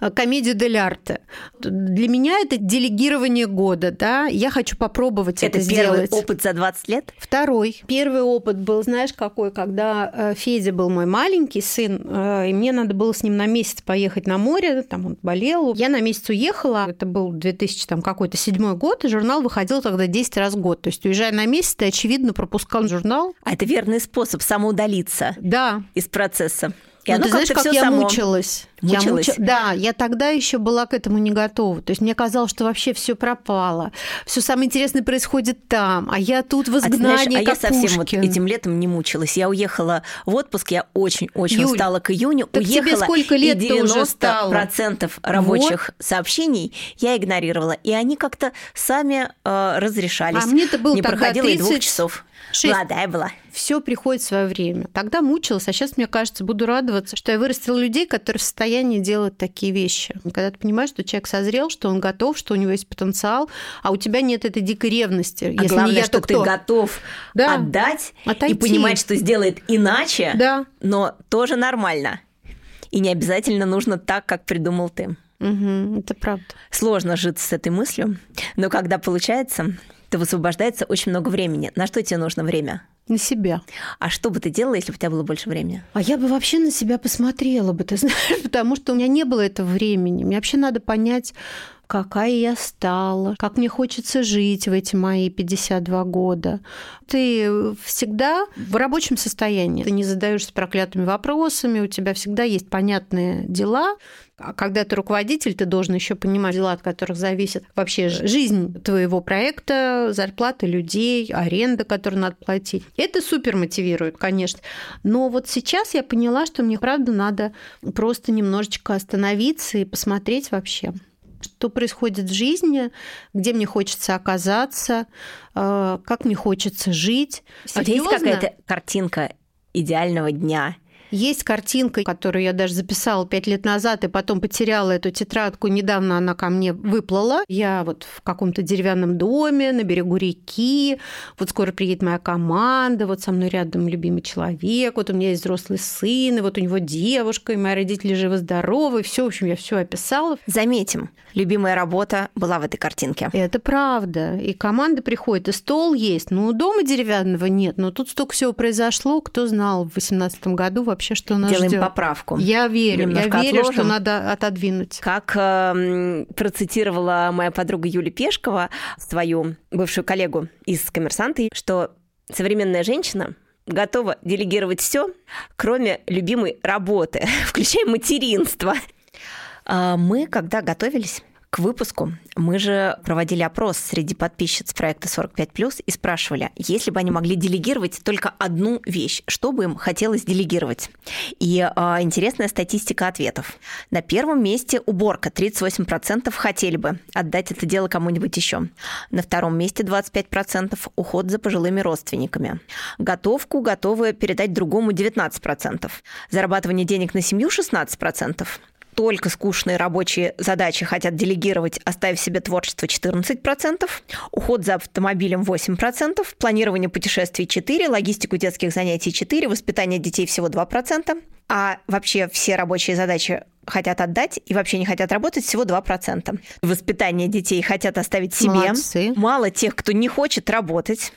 э, комедию дель арте. Для меня это делегирование года, да, я хочу попробовать это, это сделать. Это первый опыт за 20 лет? Второй. Первый опыт был, знаешь, какой, когда э, Федя был мой маленький сын, э, и мне надо было с ним на месяц поехать на море, там он болел. Я на месяц уехала, это был 2000 там какой-то седьмой год, и журнал выходил тогда 10 раз в год. То есть, уезжая на месяц, ты, очевидно, пропускал журнал. А это верный способ самоудалиться да. из процесса. И ну, ты знаешь, как я само... мучилась. Мучилась? Я муч... Да, я тогда еще была к этому не готова. То есть мне казалось, что вообще все пропало. Все самое интересное происходит там, а я тут в изгнании, а, знаешь, а я совсем вот этим летом не мучилась. Я уехала в отпуск, я очень-очень устала к июню. Так уехала, тебе сколько лет и 90% уже стало? процентов рабочих вот. сообщений я игнорировала. И они как-то сами э, разрешались. А мне-то было Не проходило 30... и двух часов. 6. Молодая была. Все приходит в свое время. Тогда мучилась, а сейчас, мне кажется, буду радоваться, что я вырастила людей, которые в состоянии делать такие вещи. Когда ты понимаешь, что человек созрел, что он готов, что у него есть потенциал, а у тебя нет этой дикой ревности. А Если главное, не я, что ты готов да. отдать Отойти. и понимать, что сделает иначе, да. но тоже нормально. И не обязательно нужно так, как придумал ты. Угу, это правда. Сложно жить с этой мыслью, но когда получается, то высвобождается очень много времени. На что тебе нужно время? На себя. А что бы ты делала, если бы у тебя было больше времени? А я бы вообще на себя посмотрела бы, ты [laughs] знаешь, потому что у меня не было этого времени. Мне вообще надо понять, какая я стала, как мне хочется жить в эти мои 52 года. Ты всегда в рабочем состоянии. Ты не задаешься проклятыми вопросами, у тебя всегда есть понятные дела. А когда ты руководитель, ты должен еще понимать дела, от которых зависит вообще жизнь твоего проекта, зарплата людей, аренда, которую надо платить. Это супер мотивирует, конечно. Но вот сейчас я поняла, что мне правда надо просто немножечко остановиться и посмотреть вообще, что происходит в жизни, где мне хочется оказаться, э, как мне хочется жить. Серьезно? А есть какая-то картинка идеального дня есть картинка, которую я даже записала пять лет назад, и потом потеряла эту тетрадку. Недавно она ко мне выплыла. Я вот в каком-то деревянном доме на берегу реки. Вот скоро приедет моя команда, вот со мной рядом любимый человек, вот у меня есть взрослый сын, и вот у него девушка, и мои родители живы-здоровы. Все, в общем, я все описала. Заметим, любимая работа была в этой картинке. Это правда. И команда приходит, и стол есть. Ну, дома деревянного нет, но тут столько всего произошло. Кто знал в 2018 году вообще вообще, что нас Делаем ждет. поправку. Я верю, Немножко я верю, отложим. что надо отодвинуть. Как э, процитировала моя подруга Юлия Пешкова, свою бывшую коллегу из «Коммерсанта», что современная женщина готова делегировать все, кроме любимой работы, [laughs] включая материнство. А мы, когда готовились к выпуску мы же проводили опрос среди подписчиц проекта 45+, и спрашивали, если бы они могли делегировать только одну вещь, что бы им хотелось делегировать. И э, интересная статистика ответов. На первом месте уборка, 38% хотели бы отдать это дело кому-нибудь еще. На втором месте 25% уход за пожилыми родственниками. Готовку готовы передать другому 19%. Зарабатывание денег на семью 16% только скучные рабочие задачи хотят делегировать, оставив себе творчество 14%, уход за автомобилем 8%, планирование путешествий 4%, логистику детских занятий 4%, воспитание детей всего 2%, а вообще все рабочие задачи хотят отдать и вообще не хотят работать всего 2%. Воспитание детей хотят оставить себе. Молодцы. Мало тех, кто не хочет работать.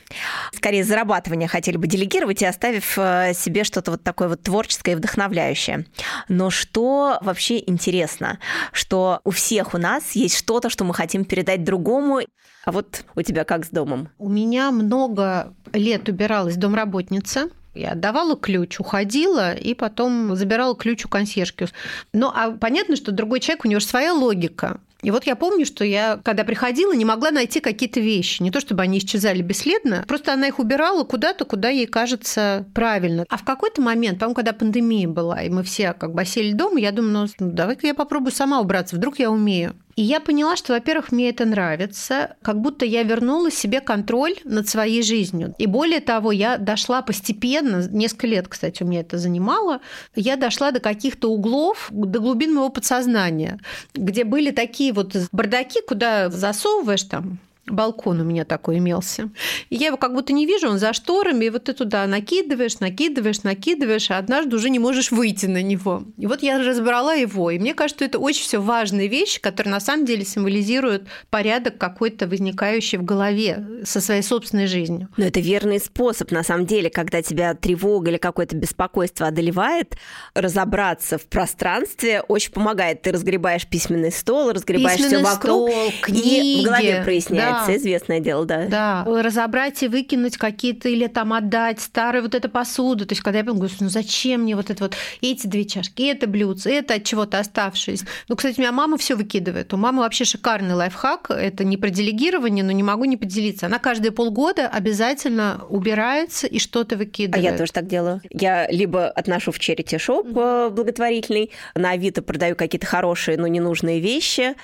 Скорее, зарабатывание хотели бы делегировать и оставив э, себе что-то вот такое вот творческое и вдохновляющее. Но что вообще интересно, что у всех у нас есть что-то, что мы хотим передать другому. А вот у тебя как с домом? У меня много лет убиралась домработница. Я отдавала ключ, уходила и потом забирала ключ у консьержки. Ну, а понятно, что другой человек, у него же своя логика. И вот я помню, что я, когда приходила, не могла найти какие-то вещи. Не то чтобы они исчезали бесследно, просто она их убирала куда-то, куда ей кажется правильно. А в какой-то момент, по-моему, когда пандемия была, и мы все как бы сели дома, я думаю, ну, давай-ка я попробую сама убраться, вдруг я умею. И я поняла, что, во-первых, мне это нравится, как будто я вернула себе контроль над своей жизнью. И более того, я дошла постепенно, несколько лет, кстати, у меня это занимало, я дошла до каких-то углов, до глубин моего подсознания, где были такие вот бардаки, куда засовываешь там балкон у меня такой имелся. И я его как будто не вижу, он за шторами, и вот ты туда накидываешь, накидываешь, накидываешь, а однажды уже не можешь выйти на него. И вот я разобрала его, и мне кажется, что это очень все важные вещи, которые на самом деле символизируют порядок какой-то возникающий в голове со своей собственной жизнью. Но это верный способ, на самом деле, когда тебя тревога или какое-то беспокойство одолевает, разобраться в пространстве очень помогает. Ты разгребаешь письменный стол, разгребаешь все вокруг, стол, книги, и в голове проясняется. Да да. известное дело, да. Да, разобрать и выкинуть какие-то или там отдать старую вот эту посуду. То есть, когда я говорю, ну зачем мне вот это вот эти две чашки, это блюдце, это от чего-то оставшееся. Ну, кстати, у меня мама все выкидывает. У мамы вообще шикарный лайфхак. Это не про делегирование, но не могу не поделиться. Она каждые полгода обязательно убирается и что-то выкидывает. А я тоже так делаю. Я либо отношу в черити шоп mm-hmm. благотворительный, на Авито продаю какие-то хорошие, но ненужные вещи.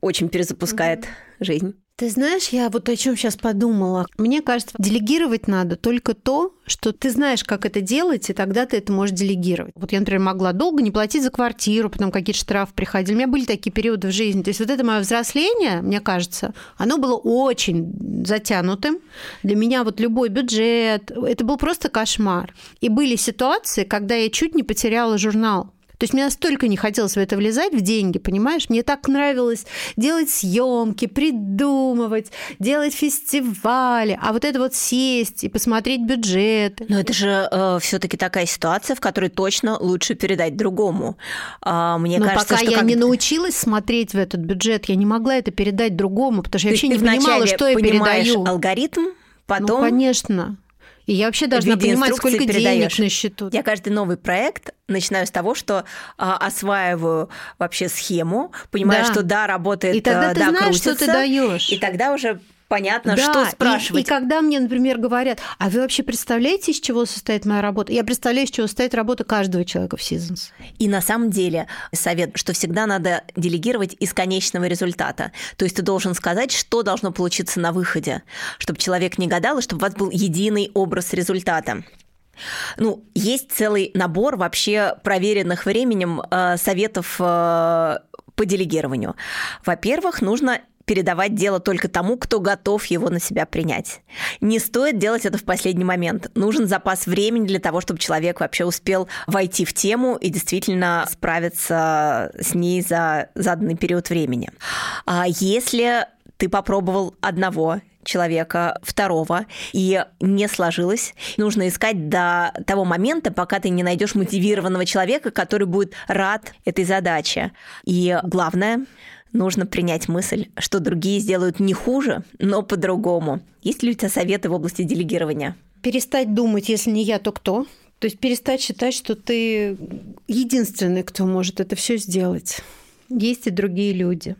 Очень перезапускает mm-hmm. жизнь. Ты знаешь, я вот о чем сейчас подумала. Мне кажется, делегировать надо только то, что ты знаешь, как это делать, и тогда ты это можешь делегировать. Вот я, например, могла долго не платить за квартиру, потом какие-то штрафы приходили. У меня были такие периоды в жизни. То есть вот это мое взросление, мне кажется, оно было очень затянутым. Для меня вот любой бюджет, это был просто кошмар. И были ситуации, когда я чуть не потеряла журнал. То есть мне настолько не хотелось в это влезать, в деньги, понимаешь? Мне так нравилось делать съемки, придумывать, делать фестивали, а вот это вот сесть и посмотреть бюджет. Но это же э, все-таки такая ситуация, в которой точно лучше передать другому. А, мне Но кажется, пока что я как... не научилась смотреть в этот бюджет, я не могла это передать другому, потому что я вообще не понимала, что я передаю. алгоритм, ну, потом... Ну, конечно. И я вообще должна понимать, сколько передаешь. денег на счету. Я каждый новый проект начинаю с того, что а, осваиваю вообще схему, понимаю, да. что да, работает, и тогда э, ты да, знаешь, крутится, что ты даешь. И тогда уже понятно, да, что спрашивать. И, и когда мне, например, говорят, а вы вообще представляете, из чего состоит моя работа? Я представляю, из чего состоит работа каждого человека в Seasons. И на самом деле совет, что всегда надо делегировать из конечного результата. То есть ты должен сказать, что должно получиться на выходе, чтобы человек не гадал, и чтобы у вас был единый образ результата. Ну, есть целый набор вообще проверенных временем э, советов э, по делегированию. Во-первых, нужно передавать дело только тому, кто готов его на себя принять. Не стоит делать это в последний момент. Нужен запас времени для того, чтобы человек вообще успел войти в тему и действительно справиться с ней за заданный период времени. А если ты попробовал одного человека, второго, и не сложилось. Нужно искать до того момента, пока ты не найдешь мотивированного человека, который будет рад этой задаче. И главное, нужно принять мысль, что другие сделают не хуже, но по-другому. Есть ли у тебя советы в области делегирования? Перестать думать, если не я, то кто? То есть перестать считать, что ты единственный, кто может это все сделать. Есть и другие люди.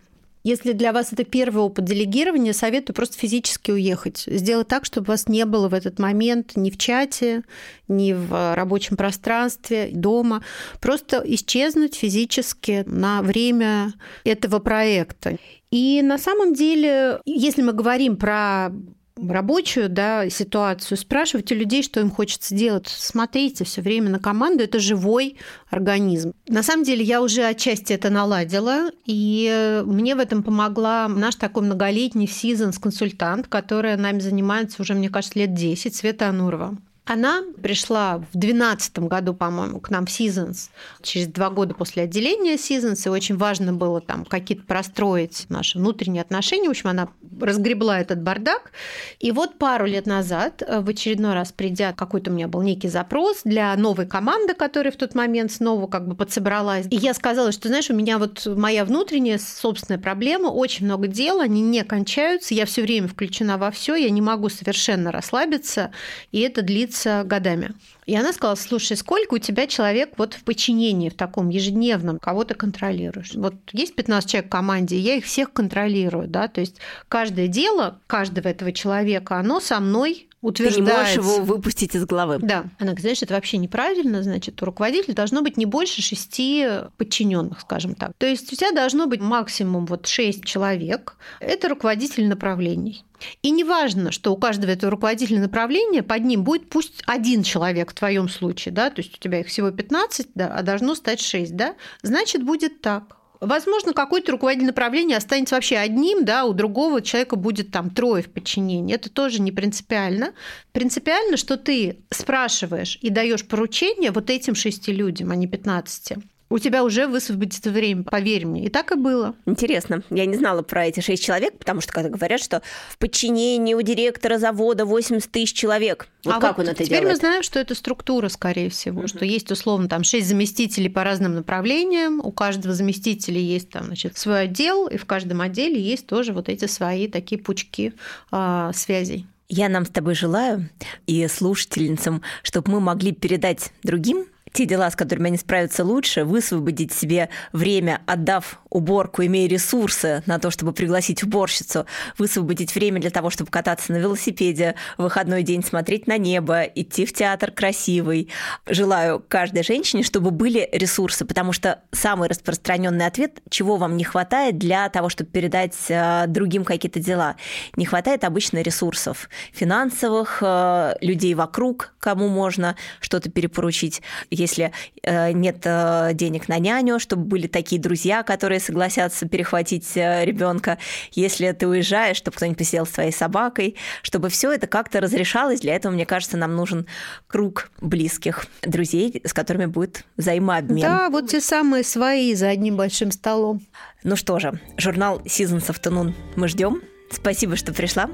Если для вас это первый опыт делегирования, советую просто физически уехать. Сделать так, чтобы вас не было в этот момент ни в чате, ни в рабочем пространстве, дома. Просто исчезнуть физически на время этого проекта. И на самом деле, если мы говорим про рабочую да, ситуацию, спрашивайте людей, что им хочется делать. Смотрите все время на команду, это живой организм. На самом деле я уже отчасти это наладила, и мне в этом помогла наш такой многолетний Seasons-консультант, которая нами занимается уже, мне кажется, лет 10, Света Анурова. Она пришла в 2012 году, по-моему, к нам в Seasons, через два года после отделения Seasons, и очень важно было там какие-то простроить наши внутренние отношения. В общем, она разгребла этот бардак. И вот пару лет назад, э, в очередной раз придя, какой-то у меня был некий запрос для новой команды, которая в тот момент снова как бы подсобралась. И я сказала, что, знаешь, у меня вот моя внутренняя собственная проблема, очень много дел, они не кончаются, я все время включена во все, я не могу совершенно расслабиться, и это длится длится годами. И она сказала, слушай, сколько у тебя человек вот в подчинении, в таком ежедневном, кого ты контролируешь? Вот есть 15 человек в команде, я их всех контролирую, да, то есть каждое дело каждого этого человека, оно со мной утверждается. Ты не можешь его выпустить из головы. Да. Она говорит, знаешь, это вообще неправильно, значит, у руководителя должно быть не больше шести подчиненных, скажем так. То есть у тебя должно быть максимум вот шесть человек. Это руководитель направлений. И не важно, что у каждого этого руководителя направления под ним будет пусть один человек в твоем случае, да, то есть у тебя их всего 15, да, а должно стать 6, да, значит, будет так. Возможно, какой-то руководитель направления останется вообще одним, да, у другого человека будет там трое в подчинении. Это тоже не принципиально. Принципиально, что ты спрашиваешь и даешь поручение вот этим шести людям, а не 15 у тебя уже высвободится время, поверь мне. И так и было. Интересно. Я не знала про эти шесть человек, потому что когда говорят, что в подчинении у директора завода 80 тысяч человек. Вот а как вот он это теперь делает? мы знаем, что это структура, скорее всего, угу. что есть условно там шесть заместителей по разным направлениям, у каждого заместителя есть там, значит, свой отдел, и в каждом отделе есть тоже вот эти свои такие пучки э, связей. Я нам с тобой желаю и слушательницам, чтобы мы могли передать другим те дела, с которыми они справятся лучше, высвободить себе время, отдав уборку, имея ресурсы на то, чтобы пригласить уборщицу, высвободить время для того, чтобы кататься на велосипеде, в выходной день смотреть на небо, идти в театр красивый. Желаю каждой женщине, чтобы были ресурсы, потому что самый распространенный ответ, чего вам не хватает для того, чтобы передать э, другим какие-то дела. Не хватает обычно ресурсов финансовых, э, людей вокруг, кому можно что-то перепоручить если э, нет э, денег на няню, чтобы были такие друзья, которые согласятся перехватить э, ребенка, если ты уезжаешь, чтобы кто-нибудь посидел с твоей собакой, чтобы все это как-то разрешалось. Для этого, мне кажется, нам нужен круг близких друзей, с которыми будет взаимообмен. Да, вот те самые свои за одним большим столом. Ну что же, журнал Seasons Afternoon мы ждем. Спасибо, что пришла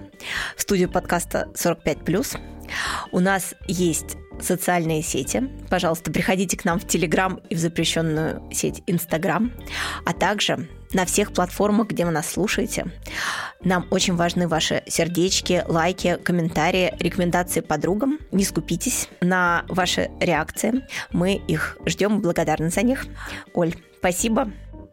в студию подкаста 45+. У нас есть социальные сети. Пожалуйста, приходите к нам в Телеграм и в запрещенную сеть Инстаграм, а также на всех платформах, где вы нас слушаете. Нам очень важны ваши сердечки, лайки, комментарии, рекомендации подругам. Не скупитесь на ваши реакции. Мы их ждем, благодарны за них. Оль, спасибо.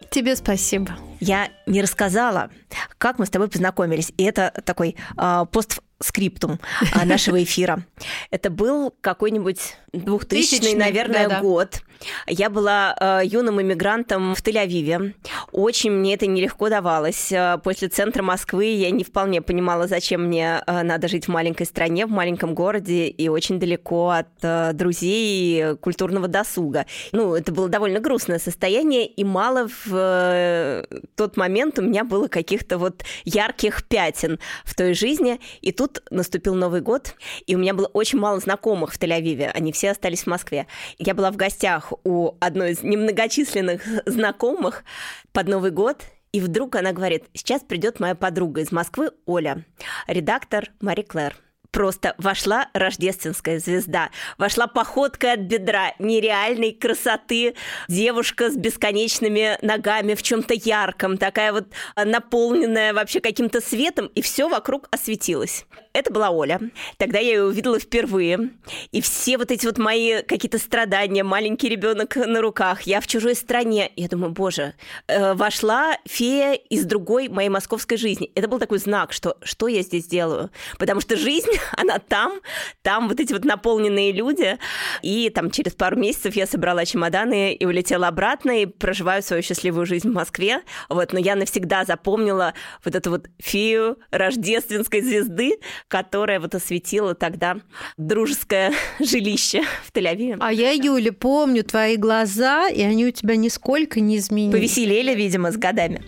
Тебе спасибо. Я не рассказала, как мы с тобой познакомились. И это такой э, пост скриптум а, нашего [laughs] эфира. Это был какой-нибудь 2000 наверное, да, да. год. Я была э, юным иммигрантом в Тель-Авиве. Очень мне это нелегко давалось. Э, после центра Москвы я не вполне понимала, зачем мне э, надо жить в маленькой стране, в маленьком городе и очень далеко от э, друзей и культурного досуга. Ну, это было довольно грустное состояние, и мало в э, тот момент у меня было каких-то вот ярких пятен в той жизни. И тут тут наступил Новый год, и у меня было очень мало знакомых в Тель-Авиве, они все остались в Москве. Я была в гостях у одной из немногочисленных знакомых под Новый год, и вдруг она говорит, сейчас придет моя подруга из Москвы, Оля, редактор Мари Клэр просто вошла рождественская звезда, вошла походкой от бедра, нереальной красоты, девушка с бесконечными ногами в чем-то ярком, такая вот наполненная вообще каким-то светом, и все вокруг осветилось. Это была Оля. Тогда я ее увидела впервые. И все вот эти вот мои какие-то страдания, маленький ребенок на руках, я в чужой стране. Я думаю, боже, э, вошла фея из другой моей московской жизни. Это был такой знак, что что я здесь делаю. Потому что жизнь, [laughs] она там, там вот эти вот наполненные люди. И там через пару месяцев я собрала чемоданы и улетела обратно, и проживаю свою счастливую жизнь в Москве. Вот, но я навсегда запомнила вот эту вот фею рождественской звезды, которая вот осветила тогда дружеское [laughs] жилище в Тель-Авиве. А я, Юля, помню твои глаза, и они у тебя нисколько не изменились. Повеселели, видимо, с годами.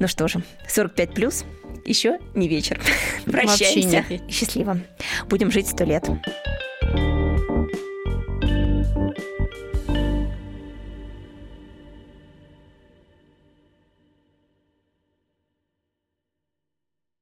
Ну что же, 45 плюс еще не вечер. [laughs] Прощаемся. Счастливо. Будем жить сто лет. thank you